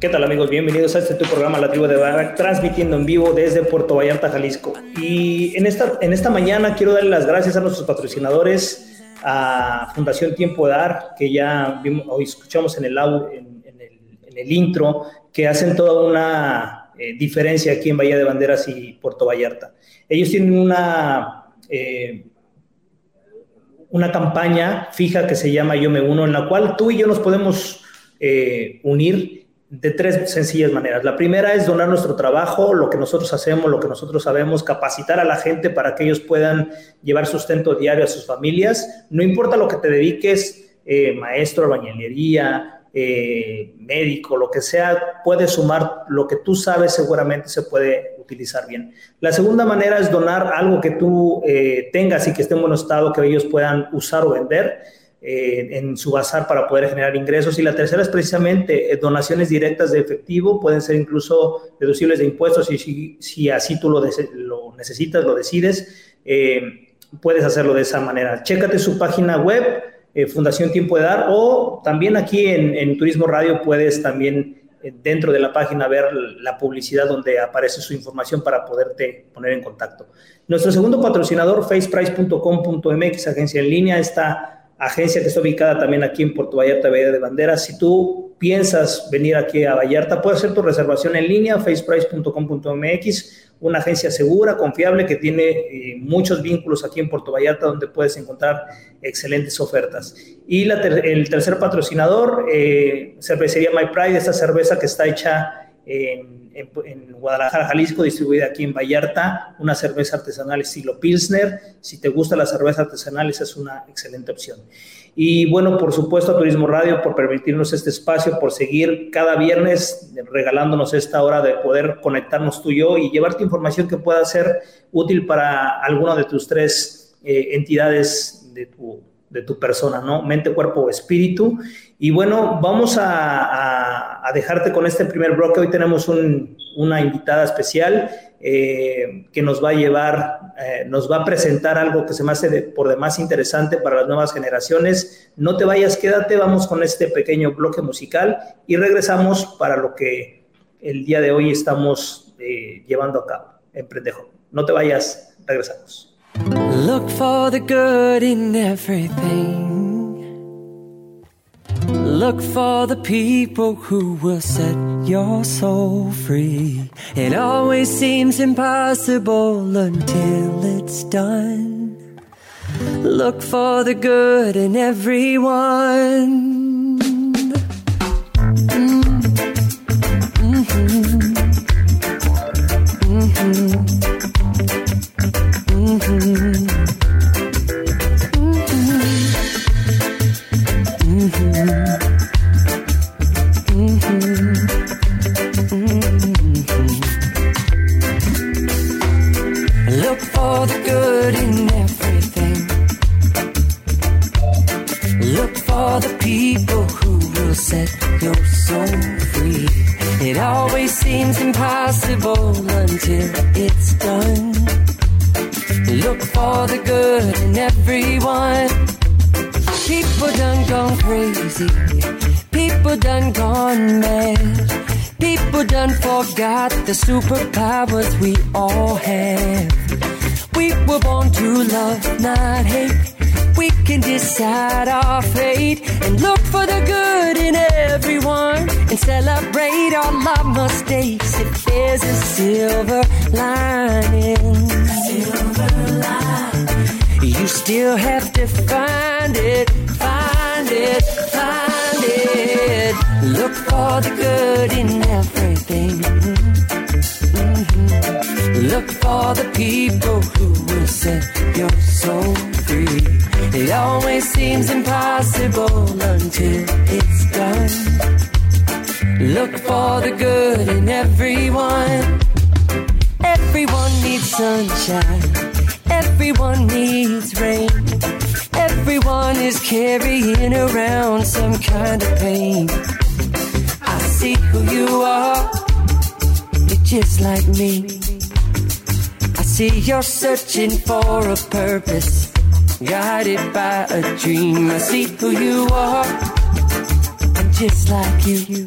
¿Qué tal amigos? Bienvenidos a este tu programa La Tribu de Barak, transmitiendo en vivo desde Puerto Vallarta, Jalisco. Y en esta, en esta mañana quiero darle las gracias a nuestros patrocinadores, a Fundación Tiempo de Dar, que ya vimos, hoy escuchamos en el, en, en el intro, que hacen toda una eh, diferencia aquí en Bahía de Banderas y Puerto Vallarta. Ellos tienen una, eh, una campaña fija que se llama Yo Me Uno, en la cual tú y yo nos podemos eh, unir de tres sencillas maneras. La primera es donar nuestro trabajo, lo que nosotros hacemos, lo que nosotros sabemos, capacitar a la gente para que ellos puedan llevar sustento diario a sus familias. No importa lo que te dediques, eh, maestro, albañilería, eh, médico, lo que sea, puedes sumar lo que tú sabes, seguramente se puede utilizar bien. La segunda manera es donar algo que tú eh, tengas y que esté en buen estado, que ellos puedan usar o vender. Eh, en su bazar para poder generar ingresos. Y la tercera es precisamente eh, donaciones directas de efectivo, pueden ser incluso deducibles de impuestos y si, así tú lo, lo, necesitas, lo decides, eh, puedes hacerlo de esa manera. Chécate su página web, Fundación Tiempo de Dar, o también aquí en, en Turismo Radio puedes también dentro de la página ver la publicidad donde aparece su información para poderte poner en contacto. Nuestro segundo patrocinador, faceprice.com.mx, agencia en línea, está agencia que está ubicada también aquí en Puerto Vallarta, Bahía de Banderas. Si tú piensas venir aquí a Vallarta, puedes hacer tu reservación en línea, faceprice.com.mx, una agencia segura, confiable, que tiene eh, muchos vínculos aquí en Puerto Vallarta, donde puedes encontrar excelentes ofertas. Y la ter el tercer patrocinador, eh, cervecería My Pride, esta cerveza que está hecha en en, Guadalajara, Jalisco, distribuida aquí en Vallarta, una cerveza artesanal estilo Pilsner. Si te gusta la cerveza artesanal, esa es una excelente opción. Y bueno, por supuesto a Turismo Radio por permitirnos este espacio, por seguir cada viernes regalándonos esta hora de poder conectarnos tú y yo y llevarte información que pueda ser útil para alguna de tus tres eh, entidades de tu, de tu persona, ¿no? Mente, cuerpo, espíritu. Y bueno, vamos a, dejarte con este primer bloque. Hoy tenemos un, una invitada especial eh, que nos va a llevar, eh, nos va a presentar algo que se me hace por demás interesante para las nuevas generaciones. No te vayas, quédate, vamos con este pequeño bloque musical y regresamos para lo que el día de hoy estamos eh, llevando a cabo en Prendejo. No te vayas, regresamos. Look for the good in everything. Look for the people who will set your soul free. It always seems impossible until it's done. Look for the good in everyone. Mm-hmm. Mm-hmm. Impossible until it's done. Look for the good in everyone. People done gone crazy. People done gone mad. People done forgot the superpowers we all have. We were born to love, not hate we can decide our fate and look for the good in everyone and celebrate all our mistakes if there's a silver lining. Silver. You still have to find it, find it, find it. Look for the good in everything. Mm-hmm. Look for the people who will set your soul free. It always seems impossible until it's done. Look for the good in everyone. Everyone needs sunshine. Everyone needs rain. Everyone is carrying around some kind of pain. I see who you are. You're just like me. I see you're searching for a purpose guided by a dream. I see who you are. I'm just like you.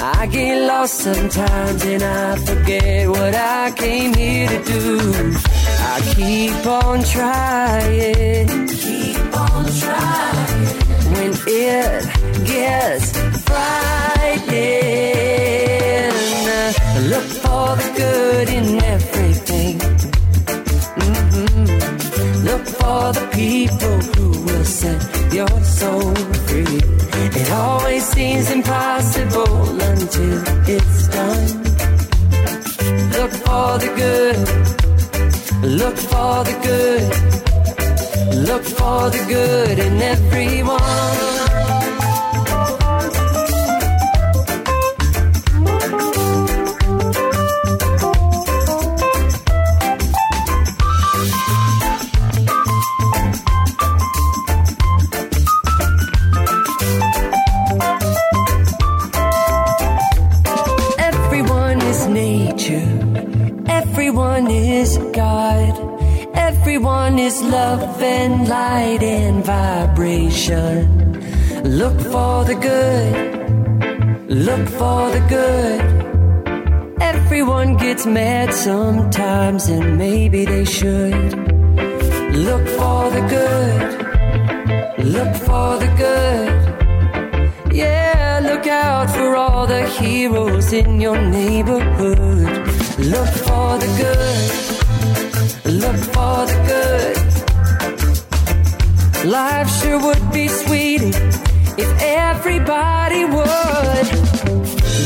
I get lost sometimes and I forget what I came here to do. I keep on trying, keep on trying. When it gets frightening, look for the good in everything for the people who will set your soul free. It always seems impossible until it's done. Look for the good. Look for the good. Look for the good in everyone. And light and vibration. Look for the good, look for the good. Everyone gets mad sometimes, and maybe they should. Look for the good, look for the good. Yeah, look out for all the heroes in your neighborhood. Look for the good look for the good. Life sure would be sweeter if everybody would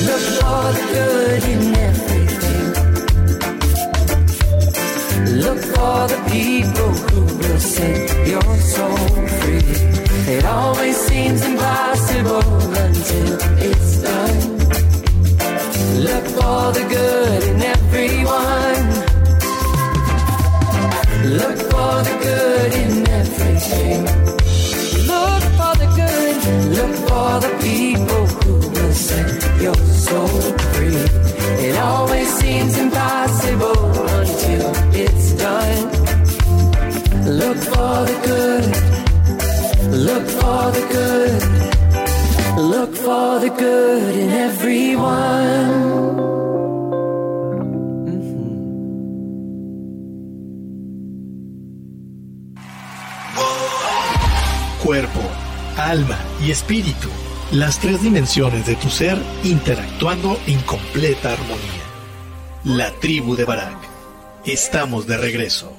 look for the good in everything. Look for the people who will set your soul free. It always seems impossible until it's done. Look for the good in everyone. Look for the good in Look for the good. Look for the people who will set your soul free. It always seems impossible until it's done. Look for the good. Look for the good. Look for the good in everyone. Alma y espíritu, las tres dimensiones de tu ser interactuando en completa armonía. La tribu de Barak. Estamos de regreso.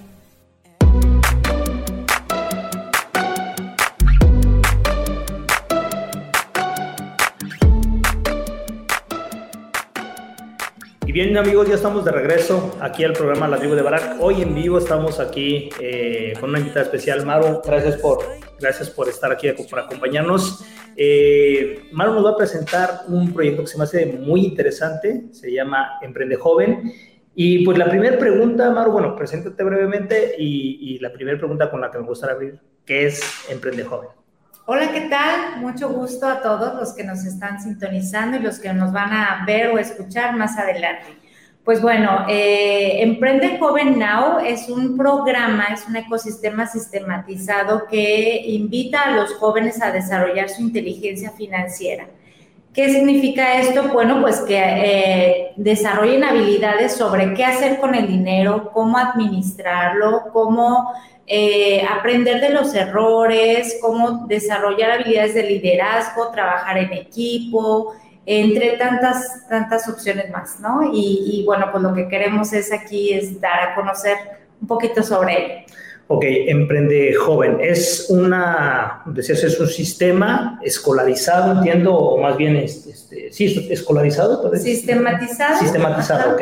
Y bien amigos, ya estamos de regreso aquí al programa La Tribu de Barak. Hoy en vivo estamos aquí eh, con una invitada especial. Maru, gracias por, gracias por estar aquí, por acompañarnos. Eh, nos va a presentar un proyecto que se me hace muy interesante, se llama Emprende Joven. Y pues la primera pregunta, Maru, bueno, preséntate brevemente y, y la primera pregunta con la que me gustaría abrir, ¿qué es Emprende Joven? Hola, ¿qué tal? Mucho gusto a todos los que nos están sintonizando y los que nos van a ver o escuchar más adelante. Pues bueno, eh, Emprende Joven Now es un programa, es un ecosistema sistematizado que invita a los jóvenes a desarrollar su inteligencia financiera. ¿Qué significa esto? Bueno, pues que eh, desarrollen habilidades sobre qué hacer con el dinero, cómo administrarlo, cómo eh, aprender de los errores, cómo desarrollar habilidades de liderazgo, trabajar en equipo, entre tantas, tantas opciones más, ¿no? Y, bueno, pues lo que queremos es aquí es dar a conocer un poquito sobre ello. Ok, Emprende Joven. Es una, decías, es un sistema escolarizado, entiendo, o más bien, este, sí, escolarizado. Sistematizado. Sistematizado, ok.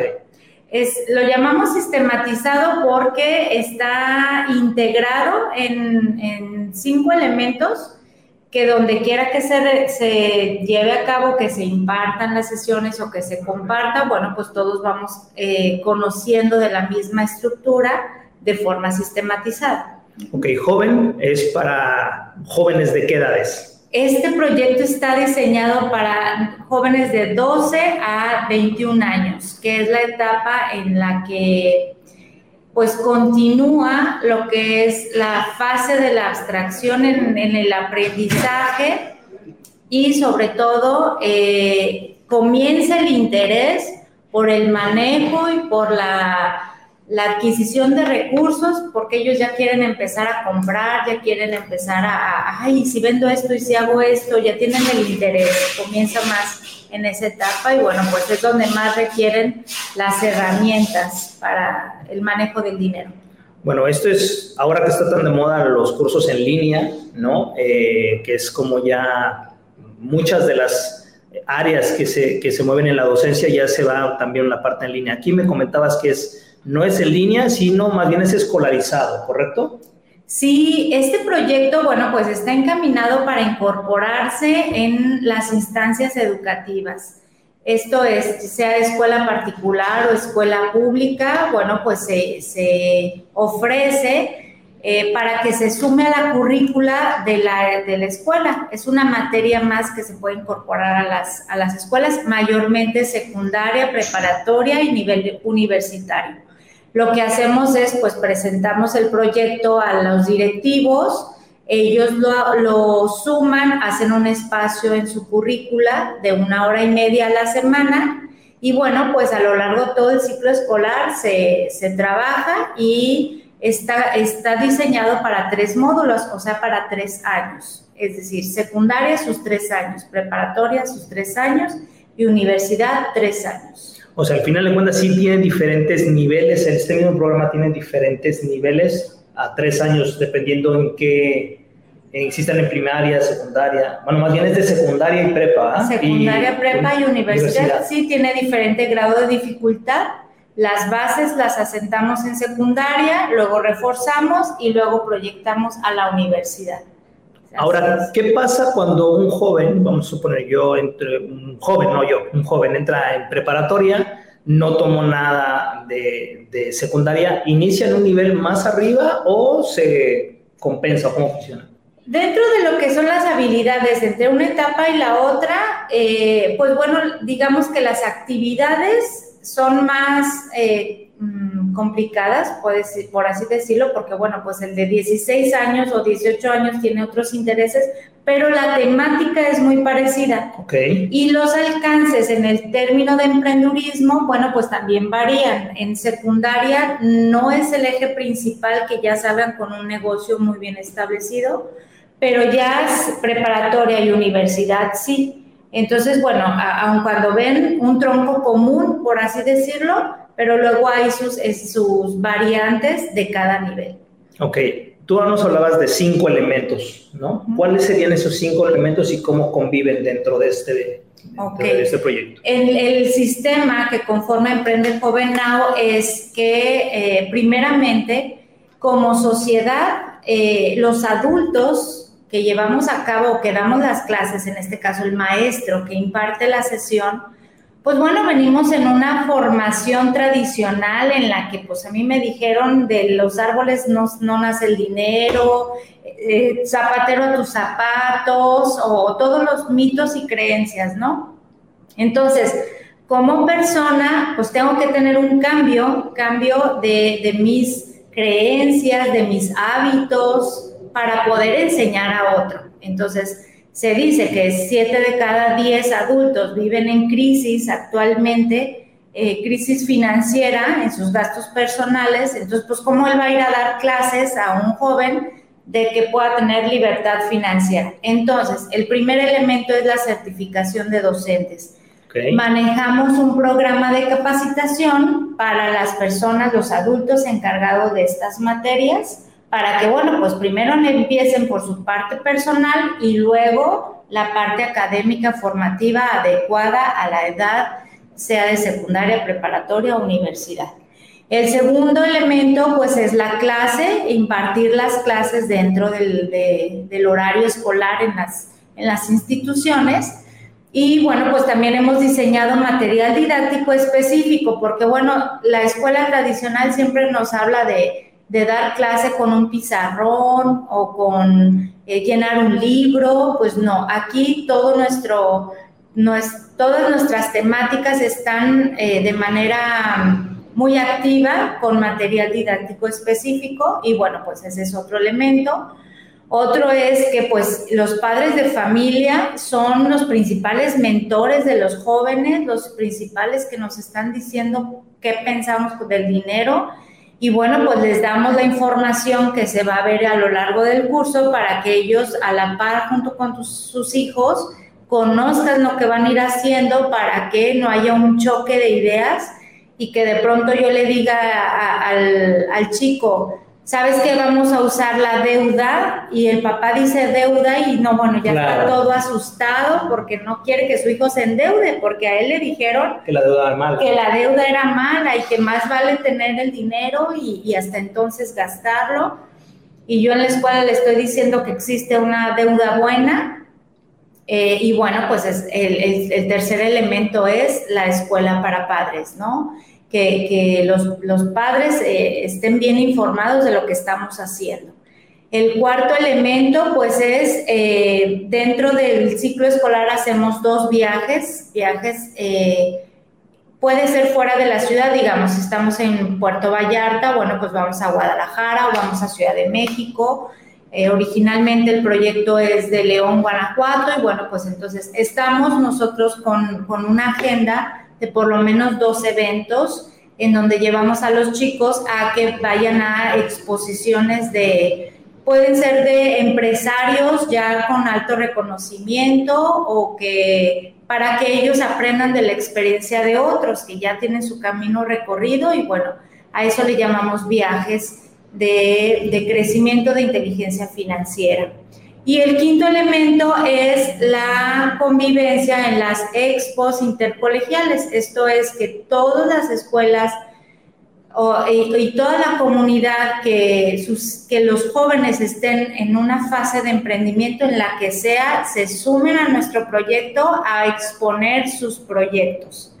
Es, lo llamamos sistematizado porque está integrado en, en cinco elementos que donde quiera que se, se, lleve a cabo, que se impartan las sesiones o que se compartan, bueno, pues todos vamos eh, conociendo de la misma estructura de forma sistematizada. Ok, joven es para jóvenes de qué edades? Este proyecto está diseñado para jóvenes de 12 a 21 años, que es la etapa en la que pues continúa lo que es la fase de la abstracción en, el aprendizaje y sobre todo eh, comienza el interés por el manejo y por la, adquisición de recursos, porque ellos ya quieren empezar a comprar, ya quieren empezar a, ay, si vendo esto y si hago esto, ya tienen el interés, comienza más en esa etapa y bueno, pues es donde más requieren las herramientas para el manejo del dinero. Bueno, esto es, ahora que está tan de moda los cursos en línea, ¿no? Eh, que es como ya muchas de las áreas que se, que se mueven en la docencia ya se va también la parte en línea. Aquí me comentabas que es, no es en línea, sino más bien es escolarizado, ¿correcto? Sí, este proyecto, bueno, pues está encaminado para incorporarse en las instancias educativas. Esto es, sea escuela particular o escuela pública, bueno, pues se, ofrece eh, para que se sume a la currícula de la, de la, escuela. Es una materia más que se puede incorporar a las, a las escuelas, mayormente secundaria, preparatoria y nivel universitario. Lo que hacemos es, pues, presentamos el proyecto a los directivos, ellos lo, suman, hacen un espacio en su currícula de una hora y media a la semana y bueno, pues a lo largo de todo el ciclo escolar se, trabaja y está, está diseñado para tres módulos, o sea, para tres años. Es decir, secundaria sus tres años, preparatoria sus tres años y universidad tres años. O sea, al final de cuentas sí tiene diferentes niveles, este mismo programa tiene diferentes niveles a tres años, dependiendo en qué existan en primaria, secundaria. Bueno, más bien es de secundaria y prepa. ¿ah? Secundaria, prepa y universidad. Sí, tiene diferente grado de dificultad. Las bases las asentamos en secundaria, luego reforzamos y luego proyectamos a la universidad. Ahora, ¿qué pasa cuando un joven, vamos a suponer yo, entre un joven, no yo, un joven entra en preparatoria, no tomó nada de, secundaria, inicia en un nivel más arriba o se compensa? ¿Cómo funciona? Dentro de lo que son las habilidades entre una etapa y la otra, eh, pues bueno, digamos que las actividades son más eh, Mm, complicadas, por así decirlo, porque bueno, pues el de 16 años o 18 años tiene otros intereses, pero la temática es muy parecida. Okay. Y los alcances en el término de emprendurismo, bueno, pues también varían. En secundaria no es el eje principal que ya salgan con un negocio muy bien establecido, pero ya es preparatoria y universidad sí. Entonces, bueno, aun cuando ven un tronco común, por así decirlo, pero luego hay sus, sus variantes de cada nivel. Ok, tú nos hablabas de cinco elementos, ¿no? ¿Cuáles serían esos cinco elementos y cómo conviven dentro de este, de este proyecto? El, el, sistema que conforma Emprende Joven Now es que, eh, primeramente, como sociedad, eh, los adultos que llevamos a cabo o que damos las clases, en este caso el maestro que imparte la sesión, Pues bueno, venimos en una formación tradicional en la que pues a mí me dijeron de los árboles no, no nace el dinero, eh, zapatero a tus zapatos o todos los mitos y creencias, ¿no? Entonces, como persona, pues tengo que tener un cambio, cambio de, de mis creencias, de mis hábitos, para poder enseñar a otro. Entonces, se dice que siete de cada diez adultos viven en crisis actualmente, eh, crisis financiera en sus gastos personales. Entonces, pues, ¿cómo él va a ir a dar clases a un joven de que pueda tener libertad financiera? Entonces, el primer elemento es la certificación de docentes. Manejamos un programa de capacitación para las personas, los adultos encargados de estas materias para que, bueno, pues primero empiecen por su parte personal y luego la parte académica formativa adecuada a la edad, sea de secundaria, preparatoria o universidad. El segundo elemento, pues, es la clase, impartir las clases dentro del, del horario escolar en las, en las instituciones. Y bueno, pues también hemos diseñado material didáctico específico, porque bueno, la escuela tradicional siempre nos habla de de dar clase con un pizarrón o con eh, llenar un libro, pues no, aquí nuestro, todas nuestras temáticas están eh, de manera muy activa con material didáctico específico y bueno, pues ese es otro elemento. Otro es que pues los padres de familia son los principales mentores de los jóvenes, los principales que nos están diciendo qué pensamos del dinero y bueno, pues les damos la información que se va a ver a lo largo del curso para que ellos a la par junto con sus hijos conozcan lo que van a ir haciendo para que no haya un choque de ideas y que de pronto yo le diga al, al chico, ¿sabes que vamos a usar la deuda? Y el papá dice deuda y no, bueno, ya está todo asustado porque no quiere que su hijo se endeude, porque a él le dijeron que la deuda era mala. Que la deuda era mala y que más vale tener el dinero y, hasta entonces gastarlo. Y yo en la escuela le estoy diciendo que existe una deuda buena. Eh, y bueno, pues el, el tercer elemento es la escuela para padres, ¿no? Que, los, padres eh, estén bien informados de lo que estamos haciendo. El cuarto elemento, pues es eh, dentro del ciclo escolar hacemos dos viajes, viajes, eh, puede ser fuera de la ciudad, digamos, si estamos en Puerto Vallarta, bueno, pues vamos a Guadalajara o vamos a Ciudad de México. originalmente el proyecto es de León, Guanajuato, y bueno, pues entonces estamos nosotros con, con una agenda de por lo menos dos eventos en donde llevamos a los chicos a que vayan a exposiciones de, pueden ser de empresarios ya con alto reconocimiento o que para que ellos aprendan de la experiencia de otros que ya tienen su camino recorrido y bueno, a eso le llamamos viajes de, de crecimiento de inteligencia financiera. Y el quinto elemento es la convivencia en las expos intercolegiales. Esto es que todas las escuelas y, toda la comunidad, que, que los jóvenes estén en una fase de emprendimiento en la que sea, se sumen a nuestro proyecto a exponer sus proyectos.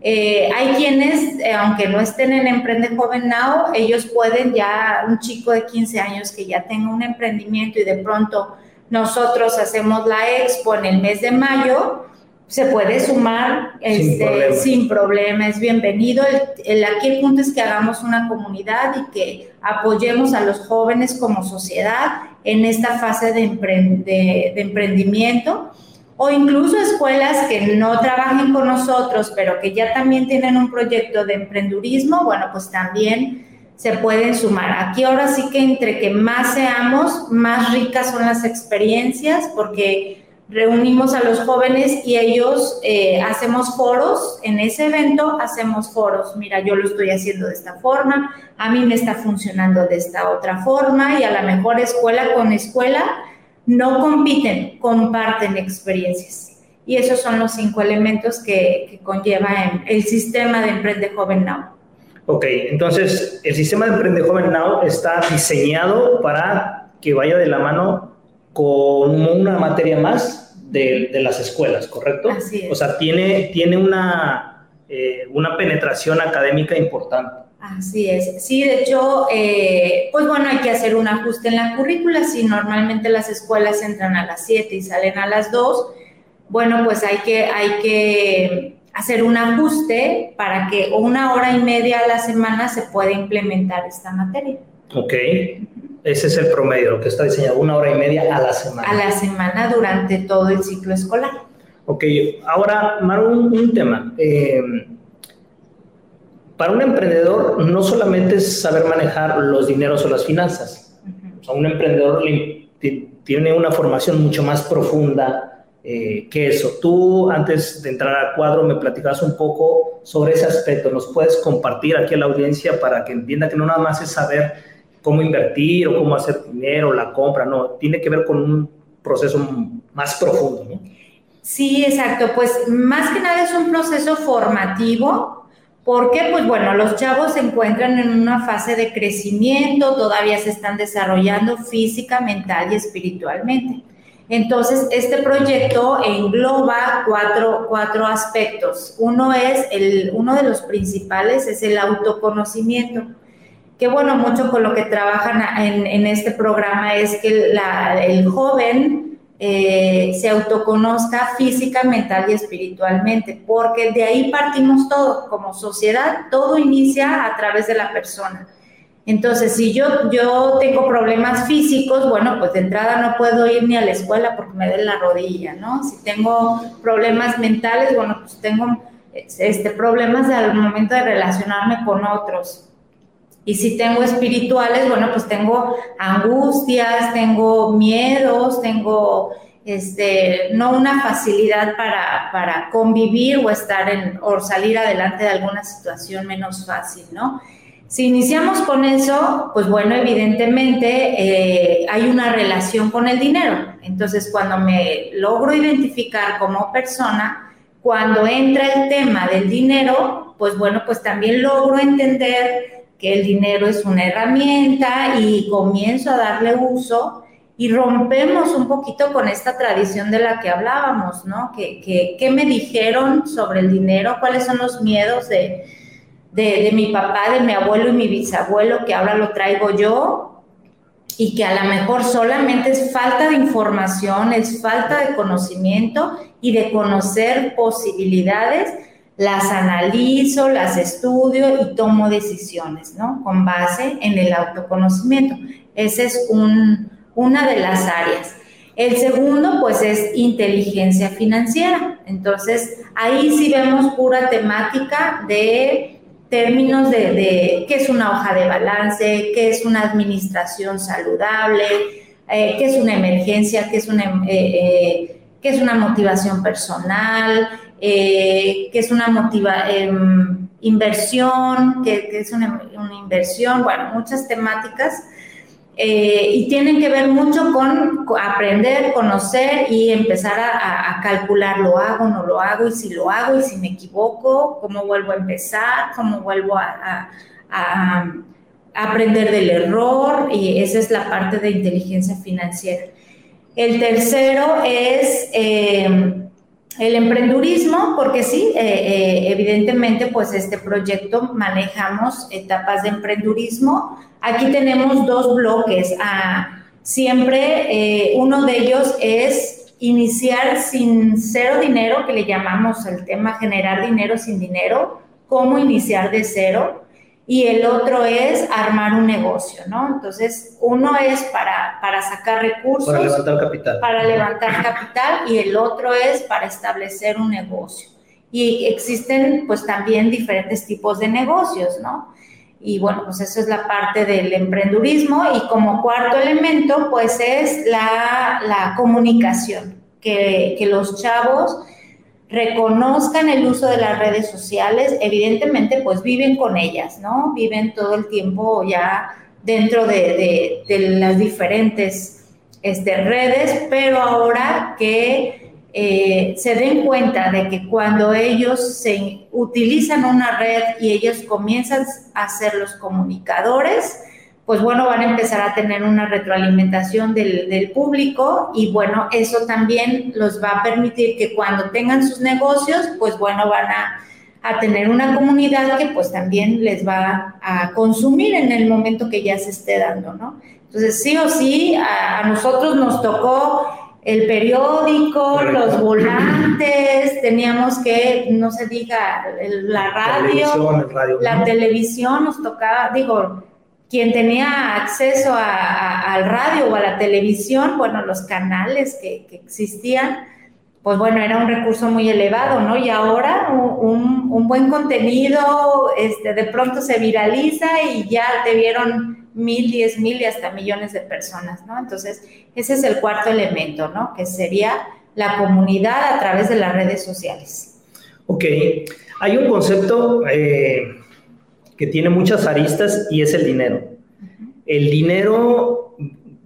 Eh, hay quienes, eh, aunque no estén en Emprende Joven Now, ellos pueden ya, un chico de 15 años que ya tenga un emprendimiento y de pronto nosotros hacemos la expo en el mes de mayo, se puede sumar este, sin, problema. es bienvenido. El, aquí el punto es que hagamos una comunidad y que apoyemos a los jóvenes como sociedad en esta fase de, de emprendimiento o incluso escuelas que no trabajen con nosotros, pero que ya también tienen un proyecto de emprendurismo, bueno, pues también se pueden sumar. Aquí ahora sí que entre que más seamos, más ricas son las experiencias, porque reunimos a los jóvenes y ellos eh, hacemos foros, en ese evento hacemos foros, mira, yo lo estoy haciendo de esta forma, a mí me está funcionando de esta otra forma y a la mejor escuela con escuela no compiten, comparten experiencias. Y esos son los cinco elementos que, conlleva el sistema de Emprende Joven Now. Ok, entonces el sistema de Emprende Joven Now está diseñado para que vaya de la mano con una materia más de, las escuelas, ¿correcto? Así es. O sea, tiene, tiene una, eh, una penetración académica importante. Así es. Sí, de hecho, eh, pues bueno, hay que hacer un ajuste en la currícula. Si normalmente las escuelas entran a las 7 y salen a las 2, bueno, pues hay que, hay que hacer un ajuste para que una hora y media a la semana se pueda implementar esta materia. Ok. Ese es el promedio, lo que está diseñado, una hora y media a la semana. A la semana durante todo el ciclo escolar. Ok, ahora, Maru, un, tema. Eh, para un emprendedor no solamente es saber manejar los dineros o las finanzas. O sea, un emprendedor tiene una formación mucho más profunda eh, que eso. Tú, antes de entrar al cuadro, me platicabas un poco sobre ese aspecto. ¿Nos puedes compartir aquí a la audiencia para que entienda que no nada más es saber cómo invertir o cómo hacer dinero, la compra, no, tiene que ver con un proceso más profundo, ¿no? Sí, exacto, pues más que nada es un proceso formativo, porque pues bueno, los chavos se encuentran en una fase de crecimiento, todavía se están desarrollando física, mental y espiritualmente. Entonces, este proyecto engloba cuatro, cuatro aspectos. Uno es, el, uno de los principales es el autoconocimiento que bueno, mucho con lo que trabajan en, este programa es que el joven eh, se autoconozca física, mental y espiritualmente, porque de ahí partimos todo, como sociedad, todo inicia a través de la persona. Entonces, si yo, yo tengo problemas físicos, bueno, pues de entrada no puedo ir ni a la escuela porque me den la rodilla, ¿no? Si tengo problemas mentales, bueno, pues tengo este, problemas al momento de relacionarme con otros y si tengo espirituales, bueno, pues tengo angustias, tengo miedos, tengo este, no una facilidad para, para convivir o estar en, o salir adelante de alguna situación menos fácil, ¿no? Si iniciamos con eso, pues bueno, evidentemente eh, hay una relación con el dinero. Entonces, cuando me logro identificar como persona, cuando entra el tema del dinero, pues bueno, pues también logro entender que el dinero es una herramienta y comienzo a darle uso y rompemos un poquito con esta tradición de la que hablábamos, ¿no? ¿Qué, me dijeron sobre el dinero? ¿Cuáles son los miedos de, de, mi papá, de mi abuelo y mi bisabuelo que ahora lo traigo yo? Y que a lo mejor solamente es falta de información, es falta de conocimiento y de conocer posibilidades las analizo, las estudio y tomo decisiones, ¿no? Con base en el autoconocimiento. Esa es una de las áreas. El segundo, pues, es inteligencia financiera. Entonces, ahí sí vemos pura temática de términos de, qué es una hoja de balance, qué es una administración saludable, eh, qué es una emergencia, qué es una, eh, eh, qué es una motivación personal, eh, que es una motiva, em, inversión, que, es una, inversión, bueno, muchas temáticas. Eh, y tienen que ver mucho con aprender, conocer y empezar a, calcular, lo hago, no lo hago, y si lo hago, y si me equivoco, cómo vuelvo a empezar, cómo vuelvo a, aprender del error, y esa es la parte de inteligencia financiera. El tercero es em, el emprendurismo, porque sí, eh, eh, evidentemente, pues este proyecto manejamos etapas de emprendurismo. Aquí tenemos dos bloques. Ah, siempre eh, uno de ellos es iniciar sin cero dinero, que le llamamos el tema generar dinero sin dinero, cómo iniciar de cero y el otro es armar un negocio, ¿no? Entonces, uno es para, para sacar recursos. Para levantar capital. Para levantar capital y el otro es para establecer un negocio. Y existen pues también diferentes tipos de negocios, ¿no? Y bueno, pues eso es la parte del emprendurismo y como cuarto elemento pues es la, la comunicación, que, que los chavos reconozcan el uso de las redes sociales, evidentemente pues viven con ellas, ¿no? Viven todo el tiempo ya dentro de, las diferentes este, redes, pero ahora que eh, se den cuenta de que cuando ellos se utilizan una red y ellos comienzan a ser los comunicadores, pues bueno, van a empezar a tener una retroalimentación del, del, público y bueno, eso también los va a permitir que cuando tengan sus negocios, pues bueno, van a, a tener una comunidad que pues también les va a consumir en el momento que ya se esté dando, ¿no? Entonces, sí o sí, a, a nosotros nos tocó el periódico, los volantes, teníamos que, no se diga, la radio, la televisión nos tocaba, digo, quien tenía acceso al radio o a la televisión, bueno, los canales que, existían, pues bueno, era un recurso muy elevado, ¿no? Y ahora un, un, buen contenido, este, de pronto se viraliza y ya te vieron mil, diez mil y hasta millones de personas, ¿no? Entonces, ese es el cuarto elemento, ¿no? Que sería la comunidad a través de las redes sociales. Ok, hay un concepto... Eh que tiene muchas aristas y es el dinero. El dinero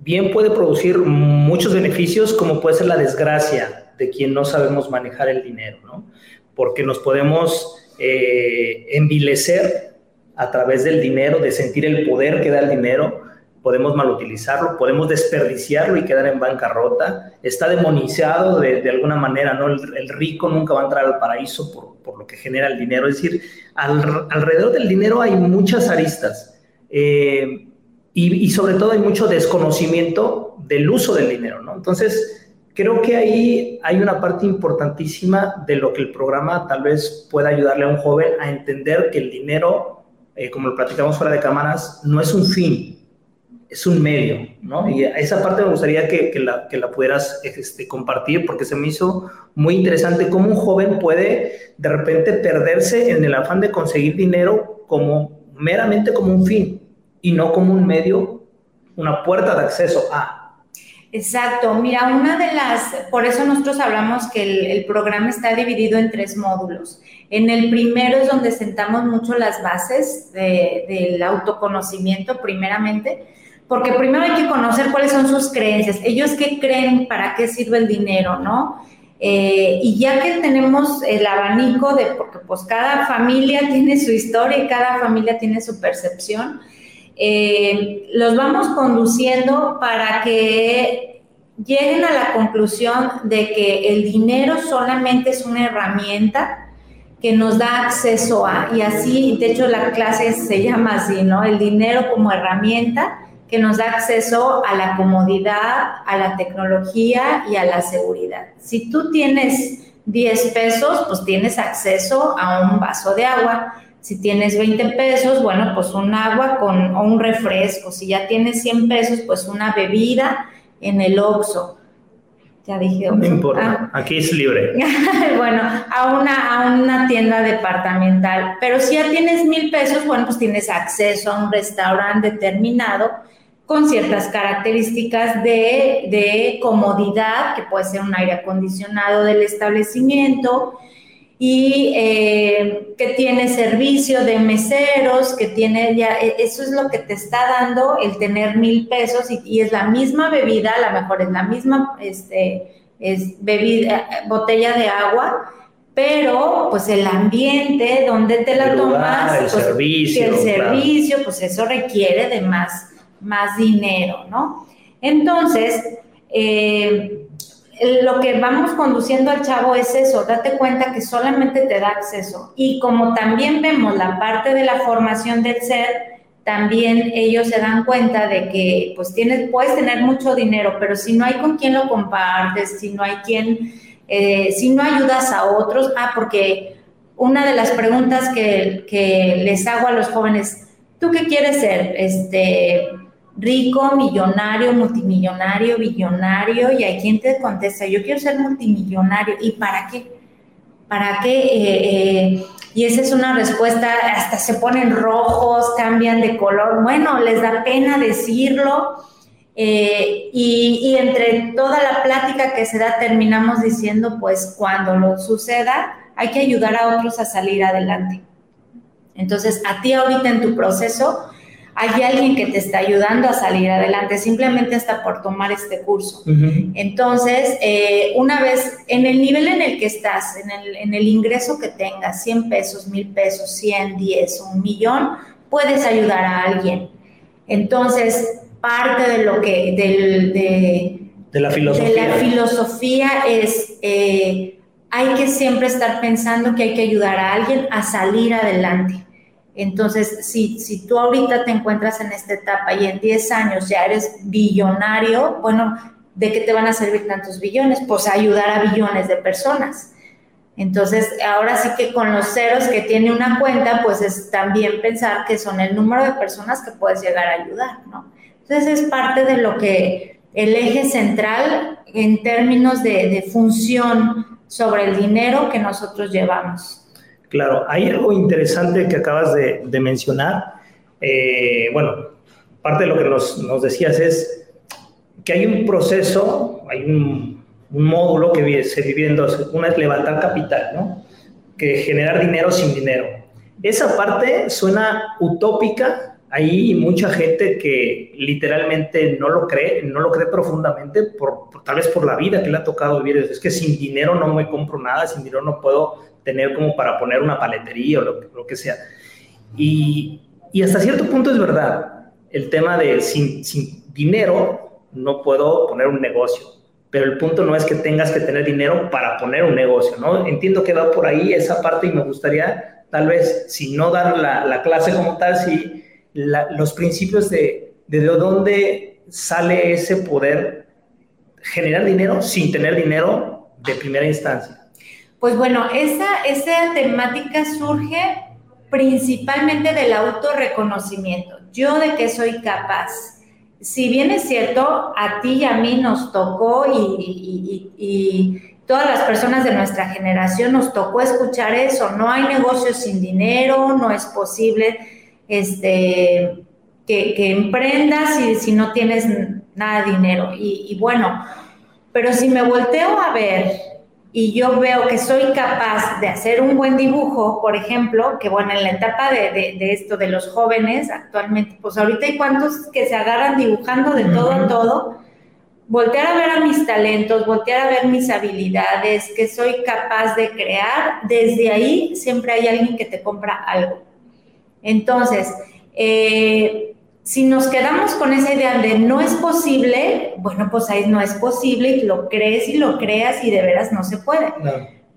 bien puede producir muchos beneficios, como puede ser la desgracia de quien no sabemos manejar el dinero, ¿no? Porque nos podemos eh, envilecer a través del dinero, de sentir el poder que da el dinero, podemos malutilizarlo, podemos desperdiciarlo y quedar en bancarrota. Está demonizado de, alguna manera, ¿no? El, rico nunca va a entrar al paraíso por, por lo que genera el dinero. Es decir, alrededor del dinero hay muchas aristas eh, y, y, sobre todo hay mucho desconocimiento del uso del dinero, ¿no? Entonces, creo que ahí hay una parte importantísima de lo que el programa tal vez pueda ayudarle a un joven a entender que el dinero, eh, como lo platicamos fuera de cámaras, no es un fin, es un medio, ¿no? Y esa parte me gustaría que, que, la, que la, pudieras este, compartir porque se me hizo muy interesante cómo un joven puede de repente perderse en el afán de conseguir dinero como meramente como un fin y no como un medio, una puerta de acceso a. Exacto, mira, una de las, por eso nosotros hablamos que el, programa está dividido en tres módulos. En el primero es donde sentamos mucho las bases de, del autoconocimiento, primeramente porque primero hay que conocer cuáles son sus creencias, ellos qué creen, para qué sirve el dinero, ¿no? Eh, y ya que tenemos el abanico de, porque pues cada familia tiene su historia y cada familia tiene su percepción, eh, los vamos conduciendo para que lleguen a la conclusión de que el dinero solamente es una herramienta que nos da acceso a, y así, de hecho la clase se llama así, ¿no? El dinero como herramienta que nos da acceso a la comodidad, a la tecnología y a la seguridad. Si tú tienes 10 pesos, pues tienes acceso a un vaso de agua. Si tienes 20 pesos, bueno, pues un agua con, o un refresco. Si ya tienes 100 pesos, pues una bebida en el Oxxo. Ya dije No importa, ah. aquí es libre. bueno, a una, a una tienda departamental. Pero si ya tienes mil pesos, bueno, pues tienes acceso a un restaurante determinado con ciertas características de, comodidad, que puede ser un aire acondicionado del establecimiento, y eh, que tiene servicio de meseros, que tiene ya, e, eso es lo que te está dando el tener mil pesos y, es la misma bebida, a lo mejor es la misma este, es bebida, botella de agua, pero pues el ambiente donde te la tomas, el pues, servicio, el servicio, pues eso requiere de más más dinero, ¿no? Entonces, eh, lo que vamos conduciendo al chavo es eso, date cuenta que solamente te da acceso. Y como también vemos la parte de la formación del ser, también ellos se dan cuenta de que pues tienes, puedes tener mucho dinero, pero si no hay con quien lo compartes, si no hay quien, eh, si no ayudas a otros, ah, porque una de las preguntas que, que les hago a los jóvenes, ¿tú qué quieres ser? Este, rico, millonario, multimillonario, billonario, y hay quien te contesta, yo quiero ser multimillonario, ¿y para qué? ¿Para qué? Eh, eh, y esa es una respuesta, hasta se ponen rojos, cambian de color, bueno, les da pena decirlo, eh, y, y, entre toda la plática que se da terminamos diciendo, pues cuando lo suceda, hay que ayudar a otros a salir adelante. Entonces, a ti ahorita en tu proceso, hay alguien que te está ayudando a salir adelante, simplemente hasta por tomar este curso. Entonces, eh, una vez en el nivel en el que estás, en el, en el ingreso que tengas, 100 pesos, 1000 pesos, 100, 10, un millón, puedes ayudar a alguien. Entonces, parte de lo que, de, la filosofía, de la filosofía es, eh, hay que siempre estar pensando que hay que ayudar a alguien a salir adelante. Entonces, si, si tú ahorita te encuentras en esta etapa y en 10 años ya eres billonario, bueno, ¿de qué te van a servir tantos billones? Pues ayudar a billones de personas. Entonces, ahora sí que con los ceros que tiene una cuenta, pues es también pensar que son el número de personas que puedes llegar a ayudar, ¿no? Entonces, es parte de lo que el eje central en términos de, función sobre el dinero que nosotros llevamos. Claro, hay algo interesante que acabas de, mencionar. Eh, bueno, parte de lo que nos, nos decías es que hay un proceso, hay un, módulo que se divide en dos. Una es levantar capital, ¿no? Que generar dinero sin dinero. Esa parte suena utópica. Hay mucha gente que literalmente no lo cree, no lo cree profundamente, por, tal vez por la vida que le ha tocado vivir. Es que sin dinero no me compro nada, sin dinero no puedo tener como para poner una paletería o lo, que sea. Y, y, hasta cierto punto es verdad. El tema de sin, sin dinero no puedo poner un negocio. Pero el punto no es que tengas que tener dinero para poner un negocio, ¿no? Entiendo que va por ahí esa parte y me gustaría, tal vez, si no dar la, clase como tal, si los principios de, de, dónde sale ese poder generar dinero sin tener dinero de primera instancia. Pues bueno, esa, esa temática surge principalmente del autorreconocimiento. Yo de qué soy capaz si bien es cierto, a ti y a mí nos tocó y, todas las personas de nuestra generación nos tocó escuchar eso, no hay negocios sin dinero, no es posible este, que, emprendas si, si no tienes nada de dinero. y bueno, pero si me volteo a ver y yo veo que soy capaz de hacer un buen dibujo, por ejemplo, que bueno, en la etapa de, esto de los jóvenes actualmente, pues ahorita hay cuantos que se agarran dibujando de todo a todo, voltear a ver a mis talentos, voltear a ver mis habilidades, que soy capaz de crear, desde ahí siempre hay alguien que te compra algo. Entonces, eh, si nos quedamos con esa idea de no es posible, bueno, pues ahí no es posible y lo crees y lo creas y de veras no se puede.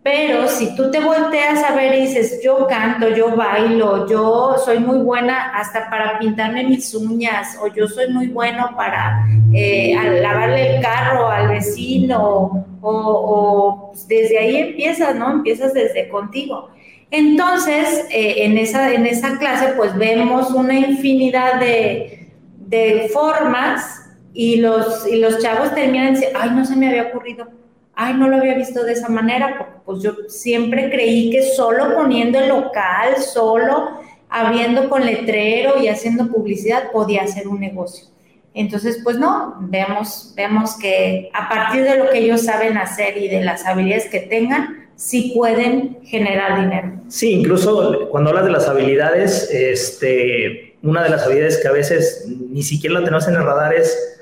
Pero si tú te volteas a ver y dices, yo canto, yo bailo, yo soy muy buena hasta para pintarme mis uñas, o yo soy muy bueno para eh, lavarle el carro al vecino, o, pues desde ahí empiezas, ¿no? Empiezas desde contigo. Entonces, eh, en, esa, en esa clase, pues vemos una infinidad de, de formas y los, y los chavos terminan diciendo, ay, no se me había ocurrido, ay, no lo había visto de esa manera, porque pues yo siempre creí que solo poniendo el local, solo abriendo con letrero y haciendo publicidad podía hacer un negocio. Entonces, pues no, vemos, vemos que a partir de lo que ellos saben hacer y de las habilidades que tengan, sí pueden generar dinero. Sí, incluso cuando hablas de las habilidades, este, una de las habilidades que a veces ni siquiera la tenemos en el radar es